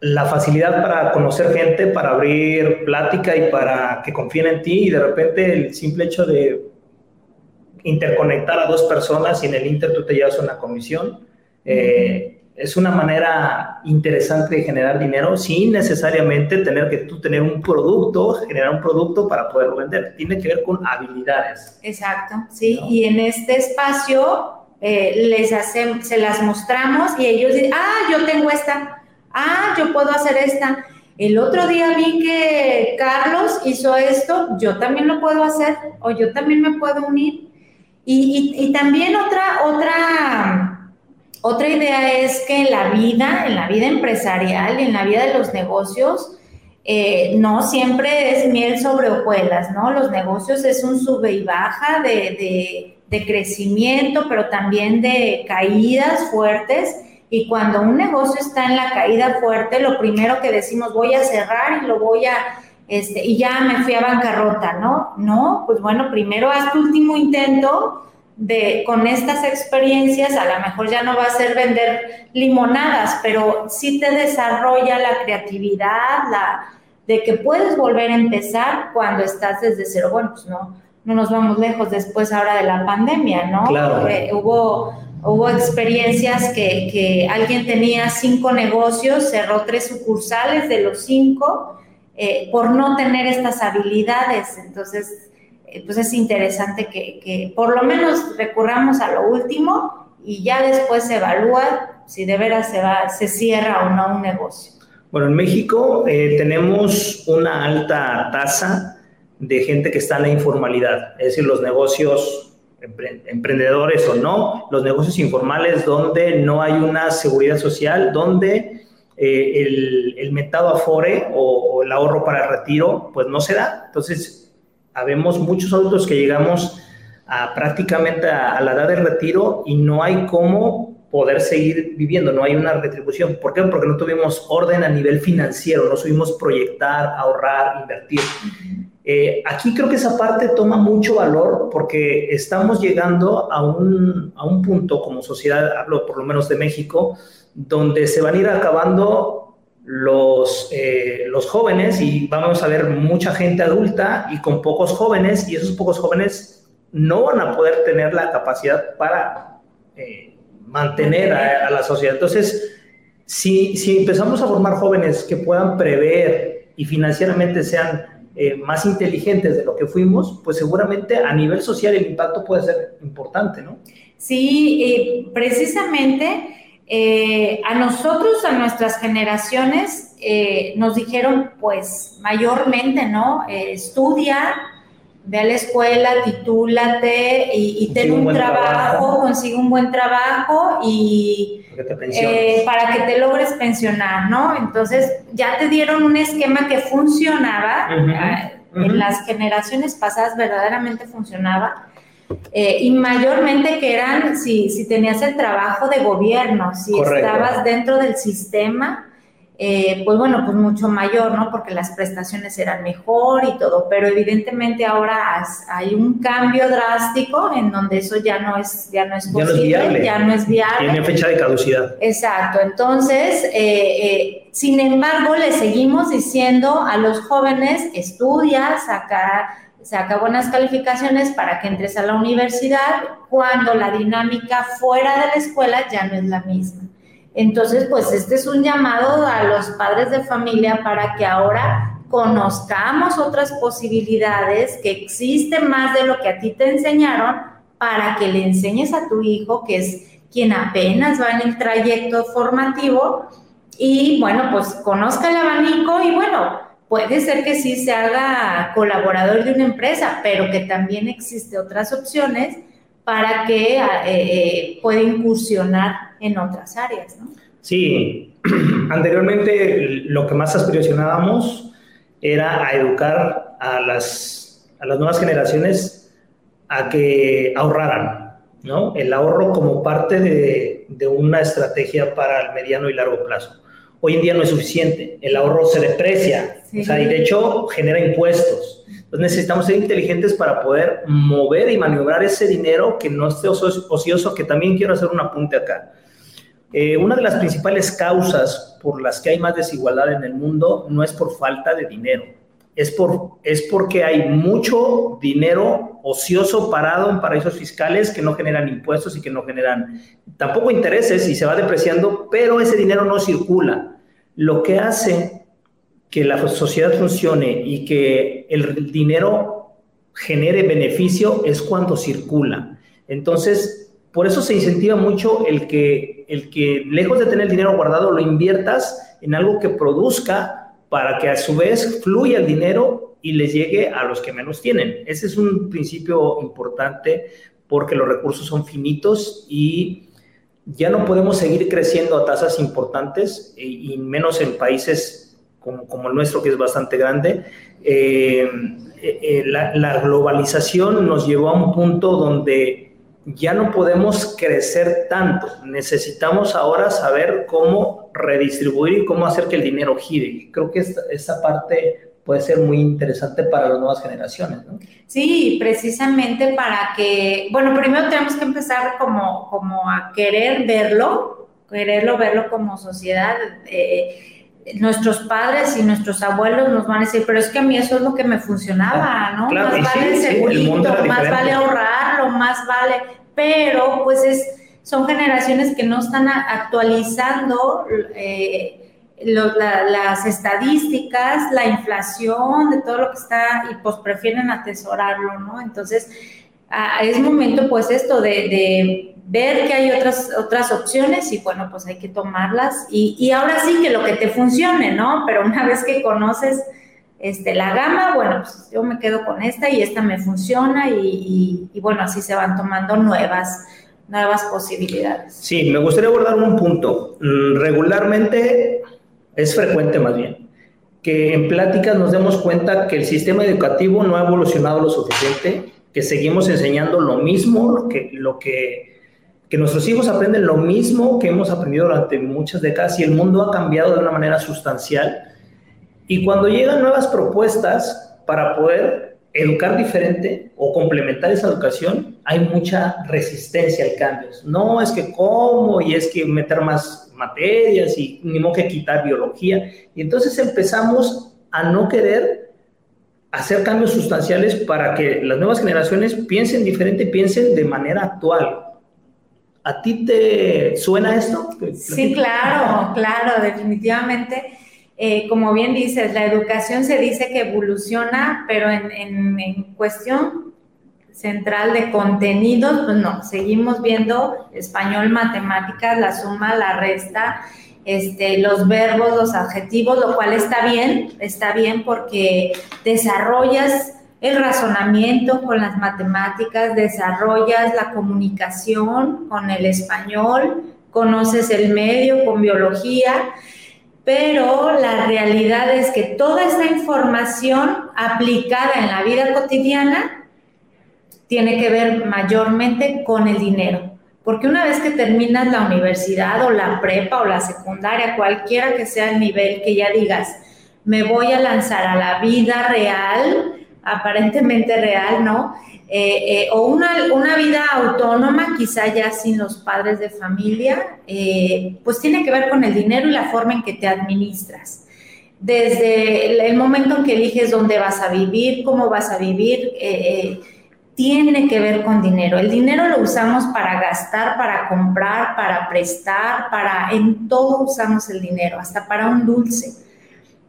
la facilidad para conocer gente, para abrir plática y para que confíen en ti y de repente el simple hecho de interconectar a dos personas y en el inter tú te llevas una comisión. Eh, es una manera interesante de generar dinero sin necesariamente tener que tú tener un producto, generar un producto para poderlo vender. Tiene que ver con habilidades. Exacto, sí. Y en este espacio eh, les hacemos, se las mostramos y ellos dicen, ah, yo tengo esta, ah, yo puedo hacer esta. El otro día vi que Carlos hizo esto, yo también lo puedo hacer o yo también me puedo unir. Y, y, y también otra, otra otra idea es que en la vida, en la vida empresarial, en la vida de los negocios, eh, no siempre es miel sobre hojuelas, ¿no? Los negocios es un sube y baja de, de crecimiento, pero también de caídas fuertes. Y cuando un negocio está en la caída fuerte, lo primero que decimos, voy a cerrar y lo voy a, este, y ya me fui a bancarrota, ¿no? No, pues bueno, primero haz tu último intento de con estas experiencias, a lo mejor ya no va a ser vender limonadas, pero sí te desarrolla la creatividad, la de que puedes volver a empezar cuando estás desde cero. Bueno, pues no, no nos vamos lejos después ahora de la pandemia, ¿no? Claro. hubo Hubo experiencias que, que alguien tenía cinco negocios, cerró tres sucursales de los cinco eh, por no tener estas habilidades. Entonces, pues es interesante que, que, por lo menos recurramos a lo último y ya después se evalúa si de veras se, va, se cierra o no un negocio. Bueno, en México eh, tenemos una alta tasa de gente que está en la informalidad, es decir, los negocios emprendedores o no, los negocios informales donde no hay una seguridad social, donde eh, el, el, metado afore o, o, el ahorro para el retiro, pues no se da. Entonces, habemos muchos adultos que llegamos a prácticamente a, a la edad del retiro y no hay cómo poder seguir viviendo, no hay una retribución. ¿Por qué? Porque no tuvimos orden a nivel financiero, no supimos proyectar, ahorrar, invertir. Eh, aquí creo que esa parte toma mucho valor porque estamos llegando a un, a un punto como sociedad, hablo por lo menos de México, donde se van a ir acabando los, eh, los jóvenes y vamos a ver mucha gente adulta y con pocos jóvenes y esos pocos jóvenes no van a poder tener la capacidad para eh, mantener a, la sociedad. Entonces, si, si empezamos a formar jóvenes que puedan prever y financieramente sean eh, más inteligentes de lo que fuimos, pues seguramente a nivel social el impacto puede ser importante, ¿no? Sí, precisamente eh, a nosotros, a nuestras generaciones, eh, nos dijeron, pues mayormente, ¿no? estudia, ve a la escuela, titúlate y, y ten un, un trabajo, trabajo, consigue un buen trabajo y eh, para que te logres pensionar, ¿no? Entonces ya te dieron un esquema que funcionaba, uh -huh. Uh -huh. en las generaciones pasadas verdaderamente funcionaba. Eh, y mayormente que eran si, si tenías el trabajo de gobierno, si Correcto. estabas dentro del sistema, eh, pues bueno, pues mucho mayor, ¿no? Porque las prestaciones eran mejor y todo, pero evidentemente ahora hay un cambio drástico en donde eso ya no es, ya no es posible, ya no es viable. Ya no es viable. Tiene fecha de caducidad. Exacto, entonces, eh, eh, sin embargo, le seguimos diciendo a los jóvenes, estudia, saca, saca buenas calificaciones para que entres a la universidad, cuando la dinámica fuera de la escuela ya no es la misma. Entonces, pues este es un llamado a los padres de familia para que ahora conozcamos otras posibilidades, que existen más de lo que a ti te enseñaron, para que le enseñes a tu hijo, que es quien apenas va en el trayecto formativo, y bueno, pues conozca el abanico y bueno, puede ser que sí se haga colaborador de una empresa, pero que también existe otras opciones para que eh, eh, pueda incursionar en otras áreas, ¿no? Sí, anteriormente lo que más aspiracionábamos era a educar a las, a las nuevas generaciones a que ahorraran, ¿no? El ahorro como parte de, de una estrategia para el mediano y largo plazo. Hoy en día no es suficiente, el ahorro se deprecia, sí. o sea, y de hecho genera impuestos. Entonces necesitamos ser inteligentes para poder mover y maniobrar ese dinero que no esté ocioso, que también quiero hacer un apunte acá. Eh, una de las principales causas por las que hay más desigualdad en el mundo no es por falta de dinero, es, por, es porque hay mucho dinero ocioso parado en paraísos fiscales que no generan impuestos y que no generan tampoco intereses y se va depreciando, pero ese dinero no circula. Lo que hace que la sociedad funcione y que el dinero genere beneficio es cuando circula. Entonces, por eso se incentiva mucho el que, el que lejos de tener el dinero guardado, lo inviertas en algo que produzca para que a su vez fluya el dinero y les llegue a los que menos tienen. Ese es un principio importante porque los recursos son finitos y ya no podemos seguir creciendo a tasas importantes y menos en países como, como el nuestro, que es bastante grande, eh, eh, la, la, globalización nos llevó a un punto donde ya no podemos crecer tanto. Necesitamos ahora saber cómo redistribuir y cómo hacer que el dinero gire. Creo que esta, esta parte puede ser muy interesante para las nuevas generaciones, ¿no? Sí, precisamente para que, bueno, primero tenemos que empezar como, como a querer verlo, quererlo verlo como sociedad. Eh, nuestros padres y nuestros abuelos nos van a decir, pero es que a mí eso es lo que me funcionaba, ¿no? Claro, más vale sí, segurito, sí, el más vale ahorrarlo, más vale, pero pues es son generaciones que no están actualizando eh, las estadísticas, la inflación, de todo lo que está, y pues prefieren atesorarlo, ¿no? Entonces, es momento pues esto de, ver que hay otras, otras opciones y bueno, pues hay que tomarlas y, ahora sí que lo que te funcione, ¿no? Pero una vez que conoces este, la gama, bueno, pues yo me quedo con esta y esta me funciona y, y bueno, así se van tomando nuevas, nuevas posibilidades. Sí, me gustaría abordar un punto. Mm, regularmente es frecuente más bien que en pláticas nos demos cuenta que el sistema educativo no ha evolucionado lo suficiente, que seguimos enseñando lo mismo, que, lo que nuestros hijos aprenden lo mismo que hemos aprendido durante muchas décadas y el mundo ha cambiado de una manera sustancial. Y cuando llegan nuevas propuestas para poder educar diferente o complementar esa educación, hay mucha resistencia al cambio. No es que cómo y es que meter más materias y ni modo que quitar biología. Y entonces empezamos a no querer hacer cambios sustanciales para que las nuevas generaciones piensen diferente, piensen de manera actual. ¿A ti te suena esto? Sí, claro, claro, definitivamente. Eh, como bien dices, la educación se dice que evoluciona, pero en, en, cuestión central de contenidos, pues no, seguimos viendo español, matemáticas, la suma, la resta, este, los verbos, los adjetivos, lo cual está bien, está bien porque desarrollas el razonamiento con las matemáticas, desarrollas la comunicación con el español, conoces el medio con biología pero la realidad es que toda esta información aplicada en la vida cotidiana tiene que ver mayormente con el dinero. Porque una vez que terminas la universidad o la prepa o la secundaria, cualquiera que sea el nivel que ya digas, me voy a lanzar a la vida real, aparentemente real, ¿no? Eh, eh, o una, una, vida autónoma, quizá ya sin los padres de familia, eh, pues tiene que ver con el dinero y la forma en que te administras. Desde el momento en que eliges dónde vas a vivir, cómo vas a vivir, tiene que ver con dinero. El dinero lo usamos para gastar, para comprar, para prestar, para en todo usamos el dinero, hasta para un dulce.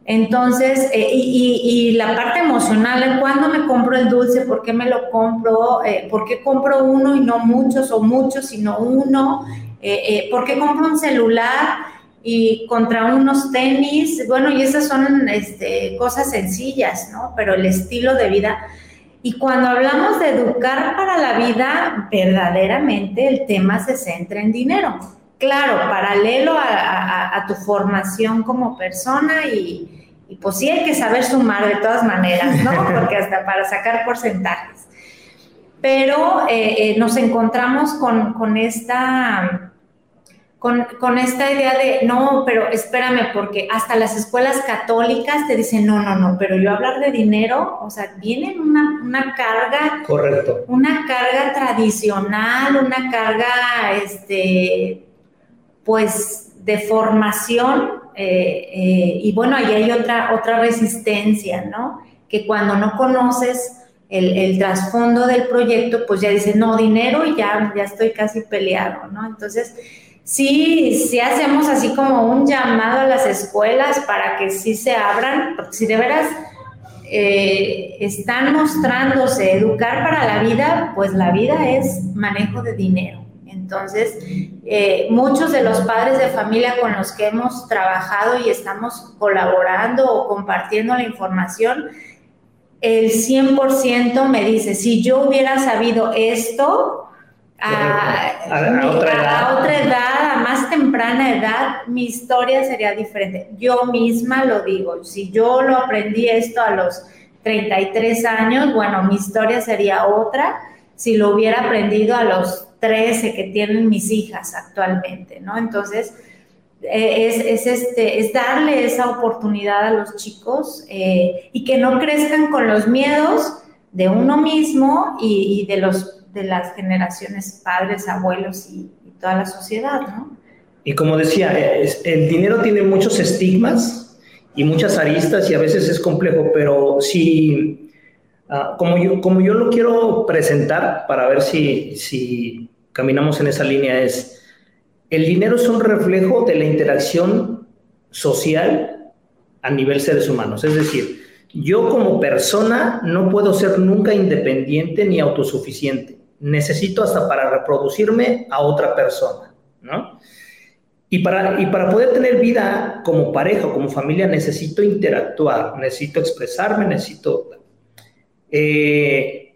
Entonces, eh, y, la parte emocional, ¿cuándo me compro el dulce? ¿Por qué me lo compro? Eh, ¿Por qué compro uno y no muchos o muchos sino uno? Eh, ¿Por qué compro un celular y contra unos tenis? Bueno, y esas son este, cosas sencillas, ¿no? Pero el estilo de vida. Y cuando hablamos de educar para la vida, verdaderamente el tema se centra en dinero claro, paralelo a, tu formación como persona y, pues sí hay que saber sumar de todas maneras, ¿no? Porque hasta para sacar porcentajes. Pero eh, eh, nos encontramos con, esta... Con, esta idea de, no, pero espérame, porque hasta las escuelas católicas te dicen, no, no, no, pero yo hablar de dinero, o sea, viene una, una carga, correcto, una carga tradicional, una carga, este, pues de formación eh, eh, y bueno, ahí hay otra, otra resistencia, ¿no? Que cuando no conoces el, trasfondo del proyecto, pues ya dices, no, dinero y ya, ya estoy casi peleado, ¿no? Entonces, sí, sí hacemos así como un llamado a las escuelas para que sí se abran, porque si de veras eh, están mostrándose educar para la vida, pues la vida es manejo de dinero. Entonces, eh, muchos de los padres de familia con los que hemos trabajado y estamos colaborando o compartiendo la información, el 100% me dice, si yo hubiera sabido esto a, otra edad, a más temprana edad, mi historia sería diferente. Yo misma lo digo, si yo lo aprendí esto a los 33 años, bueno, mi historia sería otra si lo hubiera aprendido a los 13 que tienen mis hijas actualmente, ¿no? Entonces, eh, es, este, es darle esa oportunidad a los chicos eh, y que no crezcan con los miedos de uno mismo y, de, los, de las generaciones padres, abuelos y, toda la sociedad, ¿no? Y como decía, el dinero tiene muchos estigmas y muchas aristas y a veces es complejo, pero si, ah, como, yo, como yo lo quiero presentar para ver si, si caminamos en esa línea es, el dinero es un reflejo de la interacción social a nivel seres humanos. Es decir, yo como persona no puedo ser nunca independiente ni autosuficiente. Necesito hasta para reproducirme a otra persona, ¿no? Y para, y para poder tener vida como pareja como familia necesito interactuar, necesito expresarme, necesito... Eh,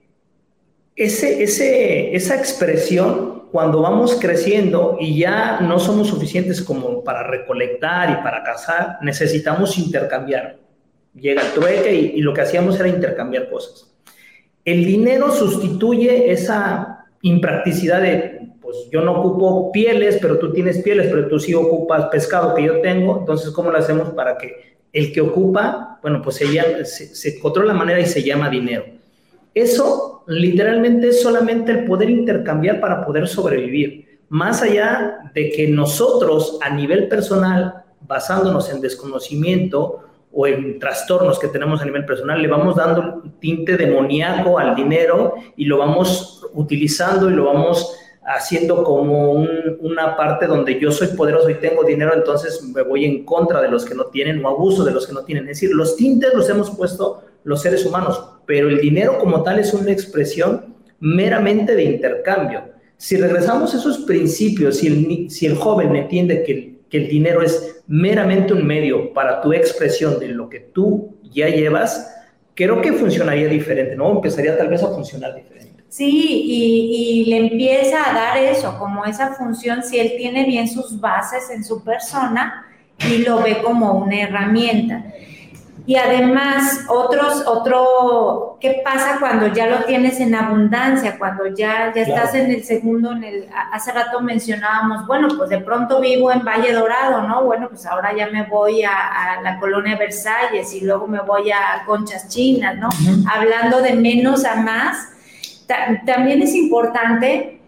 ese, ese, esa expresión, cuando vamos creciendo y ya no somos suficientes como para recolectar y para cazar, necesitamos intercambiar. Llega el trueque y lo que hacíamos era intercambiar cosas. El dinero sustituye esa impracticidad de pues yo no ocupo pieles, pero tú tienes pieles, pero tú sí ocupas pescado que yo tengo, entonces ¿cómo lo hacemos para que el que ocupa, bueno, pues se, llama, se, controla la manera y se llama dinero? Eso literalmente es solamente el poder intercambiar para poder sobrevivir, más allá de que nosotros a nivel personal, basándonos en desconocimiento, o en trastornos que tenemos a nivel personal, le vamos dando tinte demoníaco al dinero y lo vamos utilizando y lo vamos haciendo como una parte donde yo soy poderoso y tengo dinero, entonces me voy en contra de los que no tienen o abuso de los que no tienen. Es decir, los tintes los hemos puesto los seres humanos, pero el dinero como tal es una expresión meramente de intercambio. Si regresamos a esos principios, si el, si el joven entiende que, que el dinero es meramente un medio para tu expresión de lo que tú ya llevas, creo que funcionaría diferente, ¿no? Empezaría tal vez a funcionar diferente. Sí, y, le empieza a dar eso, como esa función, si él tiene bien sus bases en su persona y lo ve como una herramienta. Y además, otros, otro, ¿qué pasa cuando ya lo tienes en abundancia? Cuando ya, ya estás en el segundo, en el, hace rato mencionábamos, bueno, pues de pronto vivo en Valle Dorado, ¿no? Bueno, pues ahora ya me voy a, la colonia Versalles y luego me voy a Conchas Chinas, ¿no? Hablando de menos a más, también es importante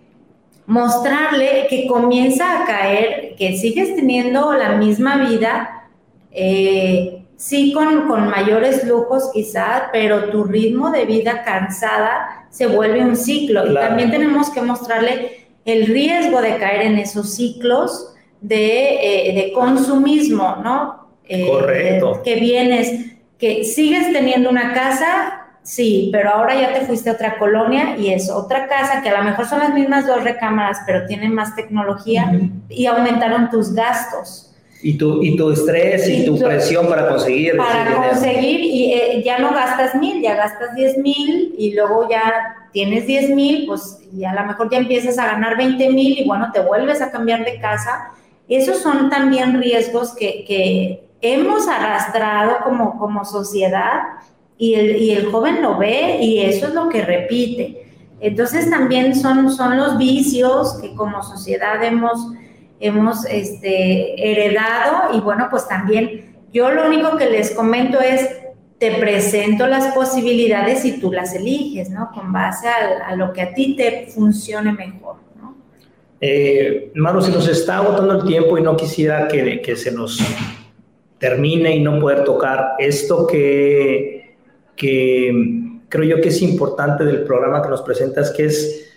mostrarle que comienza a caer, que sigues teniendo la misma vida, eh, sí con, con, mayores lujos quizás, pero tu ritmo de vida cansada se vuelve un ciclo. Y también tenemos que mostrarle el riesgo de caer en esos ciclos de, eh, consumismo, ¿no? Eh, Correcto. Que vienes, que sigues teniendo una casa, Sí, pero ahora ya te fuiste a otra colonia y es otra casa que a lo mejor son las mismas dos recámaras, pero tienen más tecnología y aumentaron tus gastos. Y tu, y tu estrés y, tu, presión para conseguir. Para conseguir y eh, ya no gastas mil, ya gastas diez mil y luego ya tienes diez mil, pues y a lo mejor ya empiezas a ganar veinte mil y bueno, te vuelves a cambiar de casa. Esos son también riesgos que, que hemos arrastrado como, como sociedad y el, y el joven lo ve y eso es lo que repite. Entonces también son, son los vicios que como sociedad hemos, hemos este, heredado y bueno, pues también yo lo único que les comento es, te presento las posibilidades y tú las eliges, ¿no? Con base a, lo que a ti te funcione mejor, ¿no? Eh, Maro, se nos está agotando el tiempo y no quisiera que, que se nos termine y no poder tocar esto que que creo yo que es importante del programa que nos presentas, que es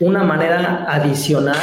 una manera adicional,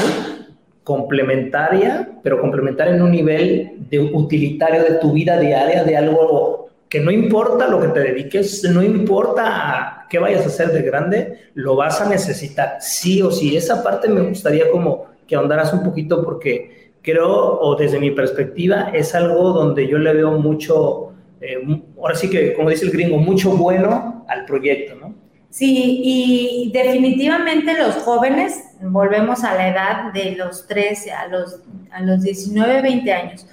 complementaria, pero complementaria en un nivel de utilitario de tu vida diaria, de algo que no importa lo que te dediques, no importa qué vayas a hacer de grande, lo vas a necesitar, sí o sí. Esa parte me gustaría como que ahondaras un poquito porque creo, o desde mi perspectiva, es algo donde yo le veo mucho eh, ahora sí que, como dice el gringo, mucho bueno al proyecto, ¿no? Sí, y definitivamente los jóvenes, volvemos a la edad de los 13 a los, a los 19, 20 años,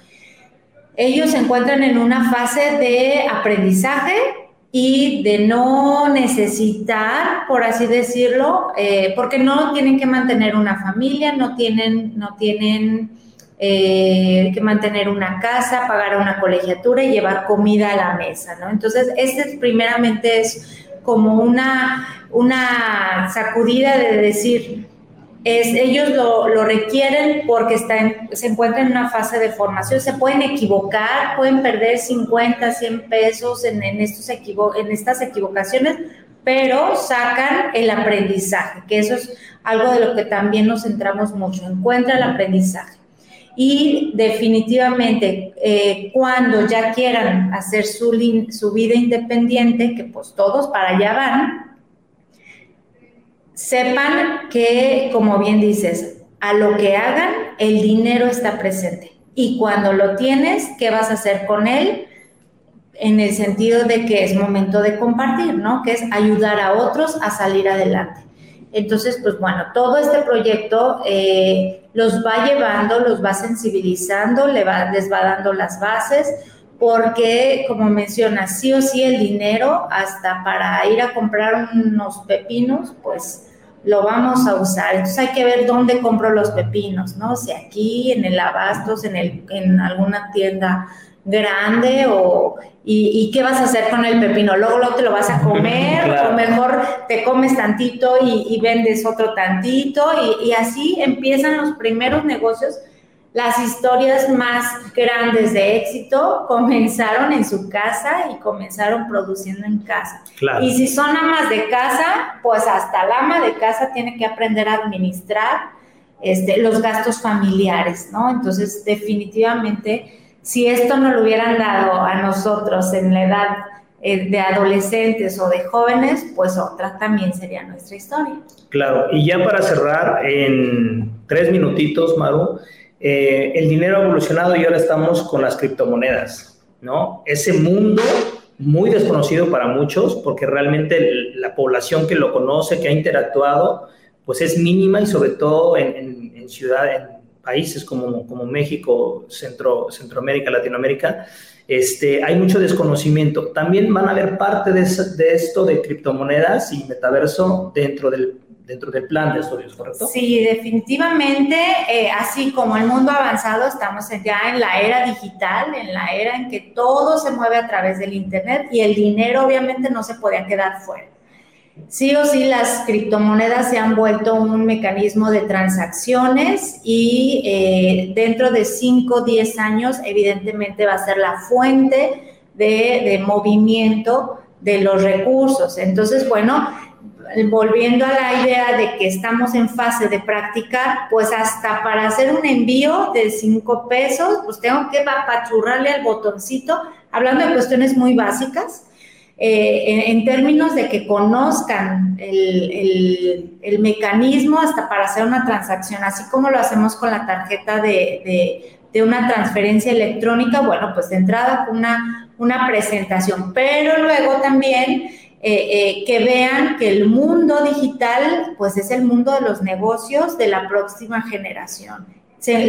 ellos se encuentran en una fase de aprendizaje y de no necesitar, por así decirlo, eh, porque no tienen que mantener una familia, no tienen, no tienen eh, que mantener una casa, pagar una colegiatura y llevar comida a la mesa, ¿no? Entonces, este primeramente es como una, una sacudida de decir, es, ellos lo, lo requieren porque están, se encuentran en una fase de formación, se pueden equivocar, pueden perder 50, 100 pesos en, en, estos equivo en estas equivocaciones, pero sacan el aprendizaje, que eso es algo de lo que también nos centramos mucho, encuentra el aprendizaje. Y definitivamente, eh, cuando ya quieran hacer su, su vida independiente, que pues todos para allá van, sepan que, como bien dices, a lo que hagan, el dinero está presente. Y cuando lo tienes, ¿qué vas a hacer con él? en el sentido de que es momento de compartir, ¿no? Que es ayudar a otros a salir adelante. Entonces, pues bueno, todo este proyecto eh, los va llevando, los va sensibilizando, les va dando las bases, porque, como menciona, sí o sí el dinero, hasta para ir a comprar unos pepinos, pues lo vamos a usar. Entonces hay que ver dónde compro los pepinos, ¿no? Si aquí, en el Abastos, en, el, en alguna tienda grande o y, qué vas a hacer con el pepino. Luego, luego te lo vas a comer o mejor te comes tantito y, vendes otro tantito y, así empiezan los primeros negocios. Las historias más grandes de éxito comenzaron en su casa y comenzaron produciendo en casa. Y si son amas de casa, pues hasta la ama de casa tiene que aprender a administrar este, los gastos familiares, ¿no? Entonces, definitivamente si esto no lo hubieran dado a nosotros en la edad eh, de adolescentes o de jóvenes, pues otra también sería nuestra historia. Claro, y ya para cerrar, en tres minutitos, Maru, eh, el dinero ha evolucionado y ahora estamos con las criptomonedas, ¿no? Ese mundo muy desconocido para muchos, porque realmente la población que lo conoce, que ha interactuado, pues es mínima y sobre todo en, en ciudades, países como, México, Centro, Centroamérica, Latinoamérica, este, hay mucho desconocimiento. También van a haber parte de esto de criptomonedas y metaverso dentro del, dentro del plan de estudios, ¿correcto? Sí, definitivamente, eh, así como el mundo avanzado, estamos ya en la era digital, en la era en que todo se mueve a través del Internet y el dinero obviamente no se podía quedar fuera. Sí o sí, las criptomonedas se han vuelto un mecanismo de transacciones y eh, dentro de 5 o 10 años, evidentemente, va a ser la fuente de, movimiento de los recursos. Entonces, bueno, volviendo a la idea de que estamos en fase de practicar, pues hasta para hacer un envío de 5 pesos, pues tengo que apachurrarle al botoncito, hablando de cuestiones muy básicas, eh, en, términos de que conozcan el, mecanismo hasta para hacer una transacción, así como lo hacemos con la tarjeta de, una transferencia electrónica, bueno, pues de entrada una, una presentación, pero luego también eh, eh, que vean que el mundo digital, pues es el mundo de los negocios de la próxima generación.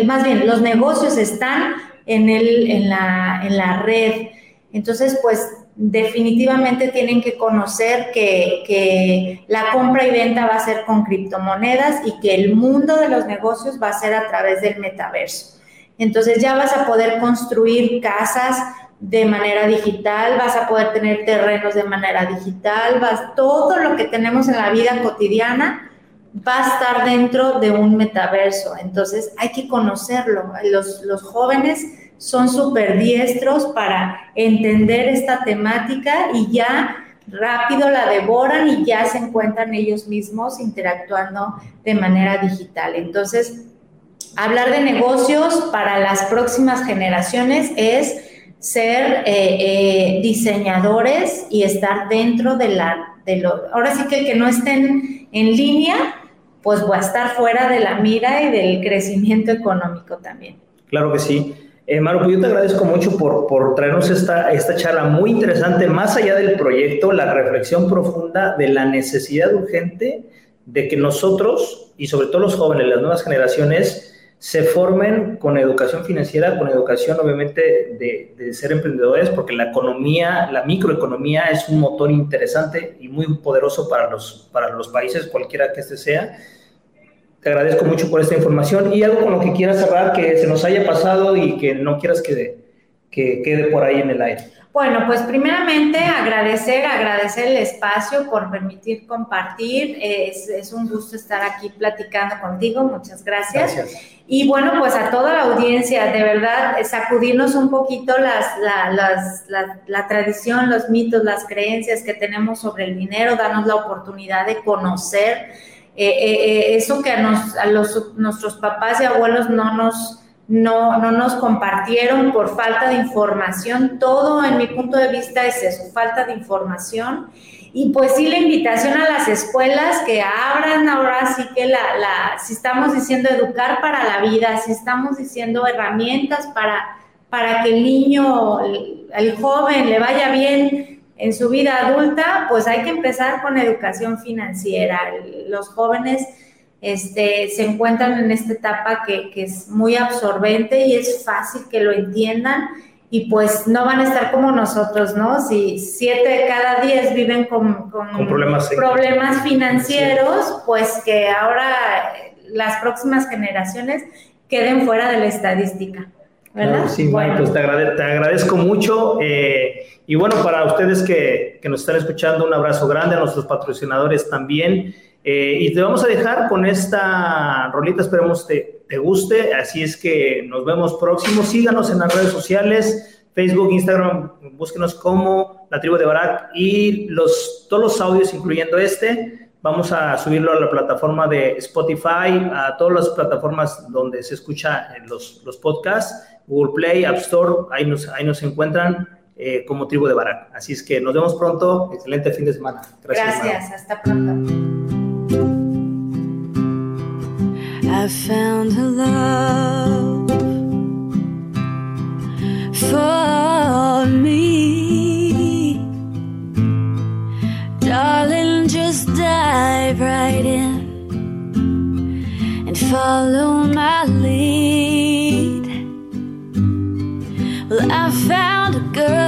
más bien, los negocios están en, el, en, la, en la red. Entonces, pues definitivamente tienen que conocer que, la compra y venta va a ser con criptomonedas y que el mundo de los negocios va a ser a través del metaverso. Entonces ya vas a poder construir casas de manera digital, vas a poder tener terrenos de manera digital, vas, todo lo que tenemos en la vida cotidiana va a estar dentro de un metaverso. Entonces hay que conocerlo. Los, los jóvenes son súper diestros para entender esta temática y ya rápido la devoran y ya se encuentran ellos mismos interactuando de manera digital. Entonces, hablar de negocios para las próximas generaciones es ser eh, eh, diseñadores y estar dentro de la, de lo, ahora sí que el que no estén en línea, pues va a estar fuera de la mira y del crecimiento económico también. Claro que sí. Eh, pues yo te agradezco mucho por, por traernos esta, esta charla muy interesante, más allá del proyecto, la reflexión profunda de la necesidad urgente de que nosotros, y sobre todo los jóvenes, las nuevas generaciones, se formen con educación financiera, con educación obviamente de, de, ser emprendedores, porque la economía, la microeconomía es un motor interesante y muy poderoso para los, para los países, cualquiera que este sea te agradezco mucho por esta información y algo con lo que quieras cerrar que se nos haya pasado y que no quieras que, que quede por ahí en el aire. Bueno, pues primeramente agradecer, agradecer el espacio por permitir compartir. Es, un gusto estar aquí platicando contigo. Muchas gracias. gracias. Y bueno, pues a toda la audiencia, de verdad, sacudirnos un poquito las, la, la, tradición, los mitos, las creencias que tenemos sobre el dinero, darnos la oportunidad de conocer eh, eh, eh, eso que a, nos, a los, nuestros papás y abuelos no nos no, no nos compartieron por falta de información. Todo en mi punto de vista es eso, falta de información. Y pues sí, la invitación a las escuelas que abran ahora sí que la, la, si estamos diciendo educar para la vida, si estamos diciendo herramientas para, para que el niño, el joven le vaya bien en su vida adulta, pues hay que empezar con educación financiera. Los jóvenes este, se encuentran en esta etapa que, es muy absorbente y es fácil que lo entiendan y pues no van a estar como nosotros, ¿no? Si siete de cada diez viven con, problemas, problemas financieros, pues que ahora las próximas generaciones queden fuera de la estadística. ¿verdad? sí, bueno. pues te, agradezco mucho. Eh, y bueno, para ustedes que, que nos están escuchando, un abrazo grande, a nuestros patrocinadores también. Eh, y te vamos a dejar con esta rolita, esperemos te, te guste. Así es que nos vemos próximo. Síganos en las redes sociales, Facebook, Instagram, búsquenos como La Tribu de Barak y los, todos los audios, incluyendo este, vamos a subirlo a la plataforma de Spotify, a todas las plataformas donde se escucha los, los podcasts, Google Play, App Store, ahí nos, ahí nos encuentran. Eh, como tribu de Barak. Así es que nos vemos pronto. Excelente fin de semana. Gracias, Gracias hasta pronto. I found a love for me. Darling, just dive right in and follow my lead. Well, I found a girl